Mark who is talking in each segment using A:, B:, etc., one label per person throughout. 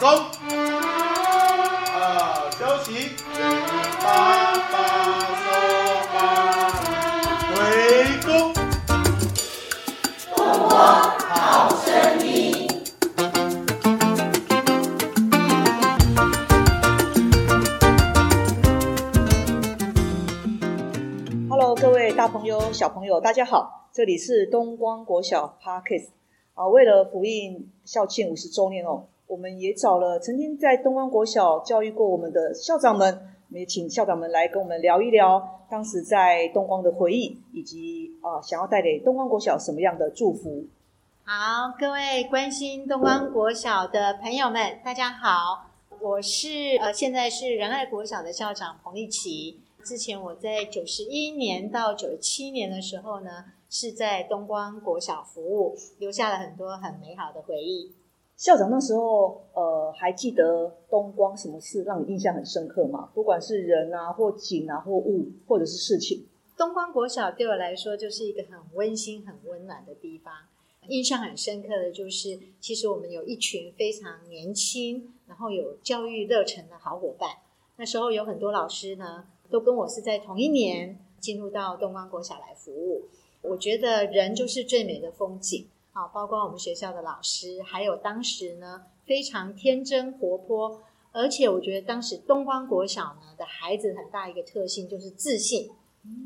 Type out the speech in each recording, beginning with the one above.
A: 长弓。啊，休息。八八收八，回弓。
B: 中国好声音。
C: Hello，各位大朋友、小朋友，大家好，这里是东光国小 Parkes 啊。为了福印校庆五十周年哦，我们也找了曾经在东光国小教育过我们的校长们，我们也请校长们来跟我们聊一聊当时在东光的回忆，以及啊想要带给东光国小什么样的祝福。
D: 好，各位关心东光国小的朋友们，大家好，我是呃现在是仁爱国小的校长彭丽琪。之前我在九十一年到九十七年的时候呢，是在东光国小服务，留下了很多很美好的回忆。
C: 校长那时候呃还记得东光什么事让你印象很深刻吗？不管是人啊，或景啊，或物，或者是事情。
D: 东光国小对我来说就是一个很温馨、很温暖的地方。印象很深刻的就是，其实我们有一群非常年轻，然后有教育热忱的好伙伴。那时候有很多老师呢。都跟我是在同一年进入到东光国小来服务。我觉得人就是最美的风景啊，包括我们学校的老师，还有当时呢非常天真活泼，而且我觉得当时东光国小呢的孩子很大一个特性就是自信。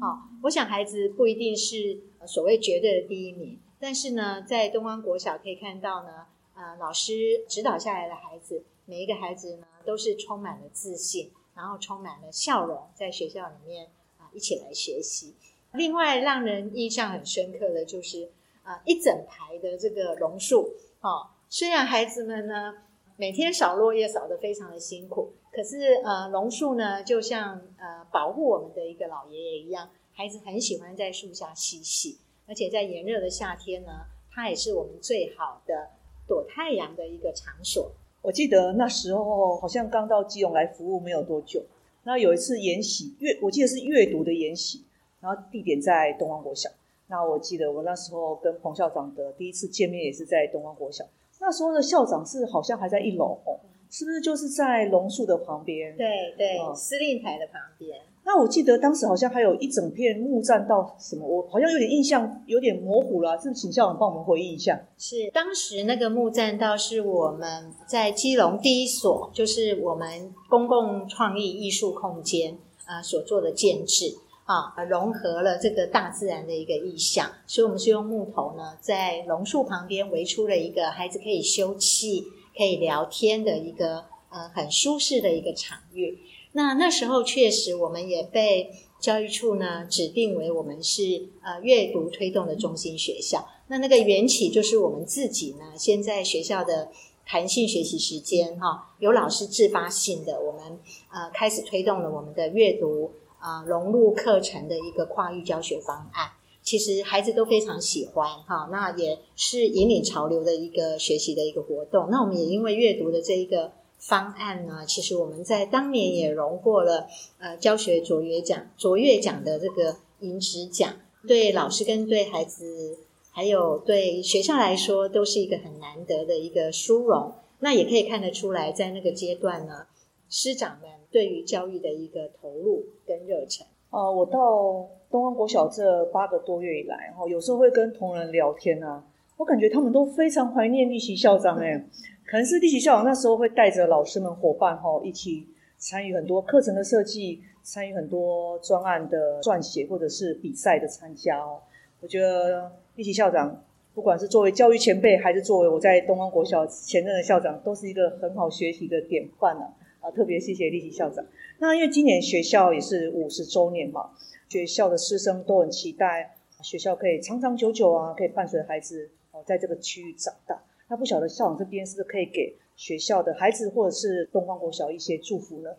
D: 好，我想孩子不一定是所谓绝对的第一名，但是呢，在东光国小可以看到呢，呃，老师指导下来的孩子，每一个孩子呢都是充满了自信。然后充满了笑容，在学校里面啊，一起来学习。另外，让人印象很深刻的就是啊，一整排的这个榕树哦。虽然孩子们呢每天扫落叶扫得非常的辛苦，可是呃，榕树呢就像呃保护我们的一个老爷爷一样，孩子很喜欢在树下嬉戏，而且在炎热的夏天呢，它也是我们最好的躲太阳的一个场所。
C: 我记得那时候好像刚到基隆来服务没有多久，然后有一次研习阅，我记得是阅读的研习，然后地点在东方国小。那我记得我那时候跟彭校长的第一次见面也是在东方国小，那时候的校长是好像还在一楼哦，是不是就是在榕树的旁边？
D: 对对，司令台的旁边。
C: 那我记得当时好像还有一整片木栈道，什么我好像有点印象，有点模糊了，是不是？请校长帮我们回忆一下。
D: 是当时那个木栈道是我们在基隆第一所，就是我们公共创意艺术空间啊所做的建制啊，融合了这个大自然的一个意象，所以我们是用木头呢，在榕树旁边围出了一个孩子可以休憩、可以聊天的一个呃很舒适的一个场域。那那时候确实，我们也被教育处呢指定为我们是呃阅读推动的中心学校。那那个缘起就是我们自己呢，先在学校的弹性学习时间哈，有老师自发性的，我们呃开始推动了我们的阅读啊融入课程的一个跨域教学方案。其实孩子都非常喜欢哈，那也是引领潮流的一个学习的一个活动。那我们也因为阅读的这一个。方案呢？其实我们在当年也荣获了呃教学卓越奖、卓越奖的这个银质奖，对老师跟对孩子，还有对学校来说，都是一个很难得的一个殊荣。那也可以看得出来，在那个阶段呢，师长们对于教育的一个投入跟热忱。
C: 呃，我到东方国小这八个多月以来，哈，有时候会跟同仁聊天啊，我感觉他们都非常怀念立奇校长，哎。可能是立奇校长那时候会带着老师们伙伴哈一起参与很多课程的设计，参与很多专案的撰写或者是比赛的参加哦。我觉得立奇校长不管是作为教育前辈，还是作为我在东方国小前任的校长，都是一个很好学习的典范呢。啊，特别谢谢立奇校长。那因为今年学校也是五十周年嘛，学校的师生都很期待学校可以长长久久啊，可以伴随孩子哦在这个区域长大。那不晓得校长这边是不是可以给学校的孩子或者是东方国小一些祝福呢？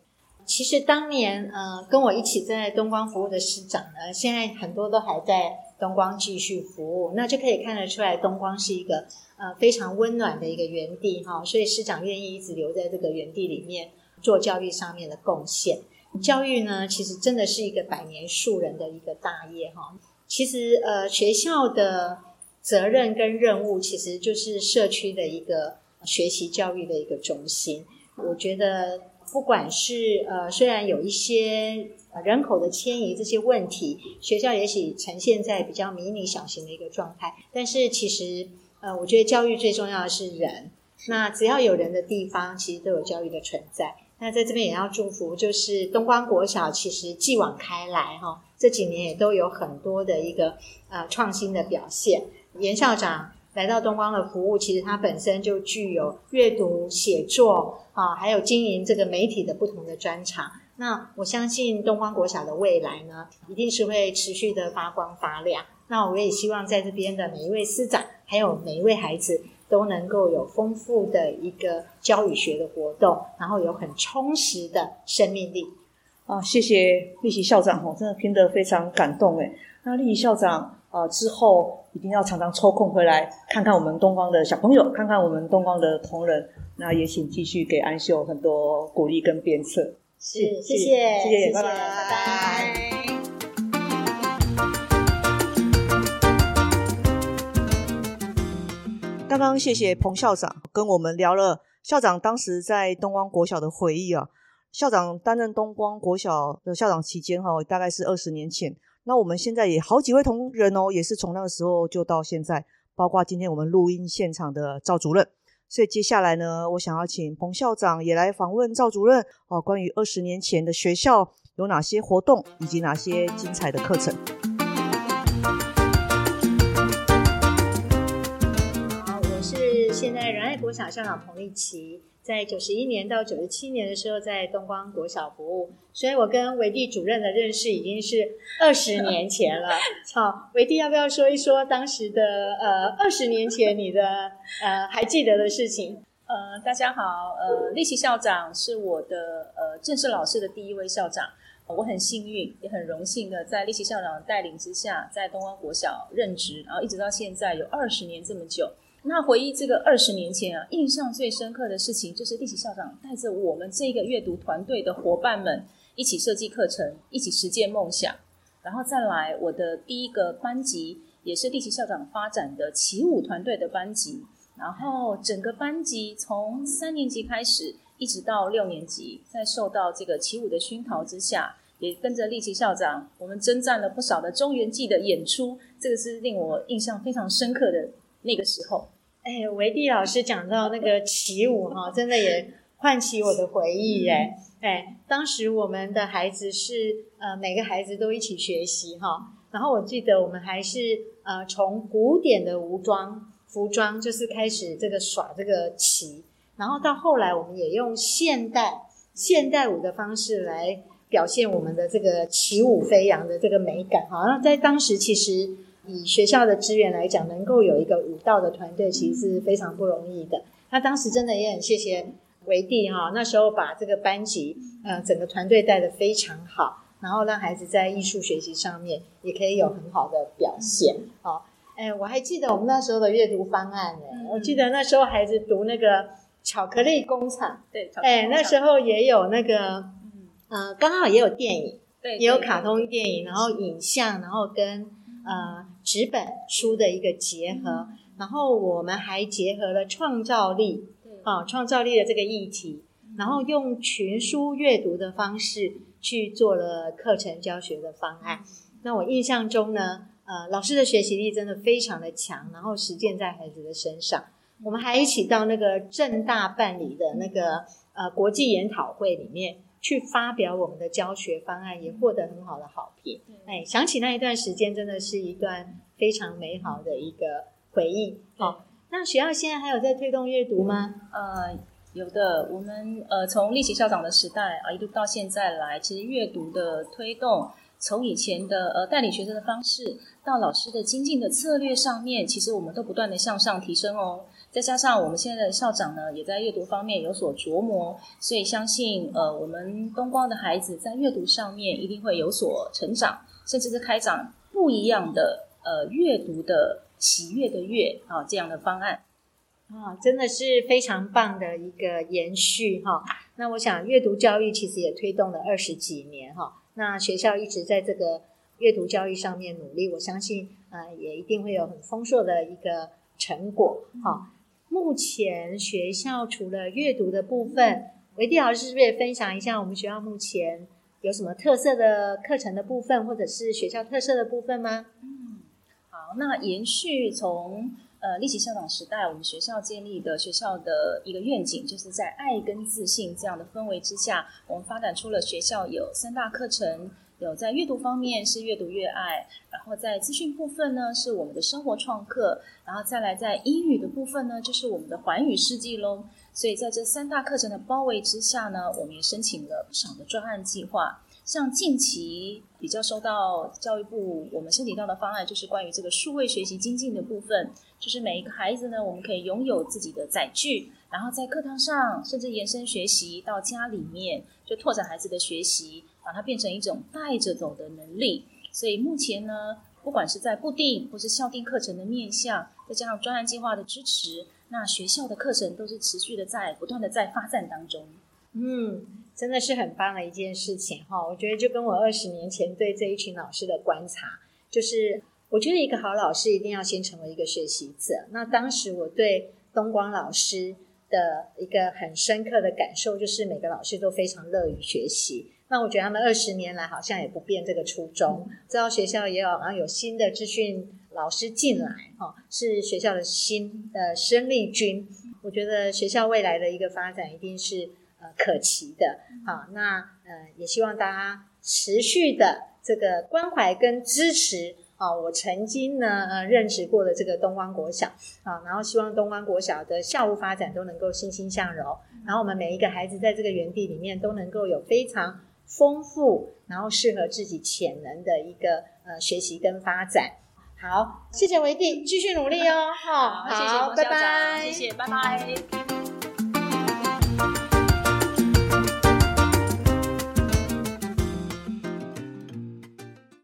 D: 其实当年呃跟我一起在东光服务的师长呢，现在很多都还在东光继续服务，那就可以看得出来东光是一个呃非常温暖的一个园地哈，所以师长愿意一直留在这个园地里面做教育上面的贡献。教育呢，其实真的是一个百年树人的一个大业哈。其实呃学校的。责任跟任务其实就是社区的一个学习教育的一个中心。我觉得，不管是呃，虽然有一些人口的迁移这些问题，学校也许呈现在比较迷你小型的一个状态，但是其实呃，我觉得教育最重要的是人。那只要有人的地方，其实都有教育的存在。那在这边也要祝福，就是东光国小其实继往开来哈，这几年也都有很多的一个呃创新的表现。严校长来到东光的服务，其实他本身就具有阅读、写作啊，还有经营这个媒体的不同的专长。那我相信东光国小的未来呢，一定是会持续的发光发亮。那我也希望在这边的每一位师长，还有每一位孩子。都能够有丰富的一个教育学的活动，然后有很充实的生命力
C: 啊！谢谢立奇校长我，真的听得非常感动哎。那立奇校长呃之后一定要常常抽空回来看看我们东光的小朋友，看看我们东光的同仁。那也请继续给安秀很多鼓励跟鞭策。
D: 是，谢谢，
C: 谢谢，
D: 拜
C: 拜，
D: 拜拜。
C: 刚刚谢谢彭校长跟我们聊了校长当时在东光国小的回忆啊。校长担任东光国小的校长期间哈，大概是二十年前。那我们现在也好几位同仁哦，也是从那个时候就到现在，包括今天我们录音现场的赵主任。所以接下来呢，我想要请彭校长也来访问赵主任哦，关于二十年前的学校有哪些活动，以及哪些精彩的课程。
D: 在仁爱国小校长彭丽琪，在九十一年到九十七年的时候，在东光国小服务，所以我跟维蒂主任的认识已经是二十年前了。好，维蒂要不要说一说当时的呃二十年前你的呃还记得的事情？
E: 呃，大家好，呃，丽琪校长是我的呃正式老师的第一位校长，我很幸运也很荣幸的在丽琪校长的带领之下，在东光国小任职，然后一直到现在有二十年这么久。那回忆这个二十年前啊，印象最深刻的事情就是立奇校长带着我们这个阅读团队的伙伴们一起设计课程，一起实践梦想。然后再来我的第一个班级，也是立奇校长发展的起舞团队的班级。然后整个班级从三年级开始，一直到六年级，在受到这个起舞的熏陶之下，也跟着立奇校长，我们征战了不少的中原记的演出。这个是令我印象非常深刻的。那个时候，
D: 哎，维蒂老师讲到那个起舞哈，真的也唤起我的回忆哎哎，当时我们的孩子是呃每个孩子都一起学习哈，然后我记得我们还是呃从古典的服装服装就是开始这个耍这个旗，然后到后来我们也用现代现代舞的方式来表现我们的这个起舞飞扬的这个美感哈，那在当时其实。以学校的资源来讲，能够有一个舞蹈的团队，其实是非常不容易的。那当时真的也很谢谢维蒂哈，那时候把这个班级，呃，整个团队带的非常好，然后让孩子在艺术学习上面也可以有很好的表现。好，哎，我还记得我们那时候的阅读方案呢，我记得那时候孩子读那个巧克力工厂，
E: 对，哎，
D: 那时候也有那个，呃，刚好也有电影，
E: 对，
D: 也有卡通电影，然后影像，然后跟。呃，纸本书的一个结合，然后我们还结合了创造力，啊，创造力的这个议题，然后用群书阅读的方式去做了课程教学的方案。那我印象中呢，呃，老师的学习力真的非常的强，然后实践在孩子的身上。我们还一起到那个正大办理的那个呃国际研讨会里面。去发表我们的教学方案，也获得很好的好评。哎，想起那一段时间，真的是一段非常美好的一个回忆。好，那学校现在还有在推动阅读吗？
E: 呃，有的。我们呃，从立奇校长的时代啊，一路到现在来，其实阅读的推动，从以前的呃带领学生的方式，到老师的精进的策略上面，其实我们都不断的向上提升哦。再加上我们现在的校长呢，也在阅读方面有所琢磨，所以相信呃，我们东光的孩子在阅读上面一定会有所成长，甚至是开展不一样的呃阅读的喜悦的悦啊这样的方案
D: 啊，真的是非常棒的一个延续哈。那我想阅读教育其实也推动了二十几年哈，那学校一直在这个阅读教育上面努力，我相信呃也一定会有很丰硕的一个成果哈。目前学校除了阅读的部分，维蒂老师是不是也分享一下我们学校目前有什么特色的课程的部分，或者是学校特色的部分吗？
E: 好，那延续从呃立奇校长时代，我们学校建立的学校的一个愿景，就是在爱跟自信这样的氛围之下，我们发展出了学校有三大课程，有在阅读方面是阅读越爱，然后在资讯部分呢是我们的生活创客，然后再来在英语的部分呢就是我们的环宇世纪喽。所以在这三大课程的包围之下呢，我们也申请了不少的专案计划。像近期比较收到教育部我们申请到的方案，就是关于这个数位学习精进的部分，就是每一个孩子呢，我们可以拥有自己的载具，然后在课堂上甚至延伸学习到家里面，就拓展孩子的学习，把它变成一种带着走的能力。所以目前呢，不管是在固定或是校定课程的面向，再加上专案计划的支持，那学校的课程都是持续的在不断的在发展当中。
D: 嗯。真的是很棒的一件事情哈！我觉得就跟我二十年前对这一群老师的观察，就是我觉得一个好老师一定要先成为一个学习者。那当时我对东光老师的一个很深刻的感受，就是每个老师都非常乐于学习。那我觉得他们二十年来好像也不变这个初衷。知道学校也有好像有新的资讯老师进来哈，是学校的新的生力军。我觉得学校未来的一个发展一定是。呃，可期的，好，那呃，也希望大家持续的这个关怀跟支持啊。我曾经呢，呃，任职过的这个东方国小啊，然后希望东方国小的校务发展都能够欣欣向荣，然后我们每一个孩子在这个园地里面都能够有非常丰富，然后适合自己潜能的一个呃学习跟发展。好，谢谢维弟，继续努力哦，
E: 好，谢谢拜拜，谢谢，拜拜。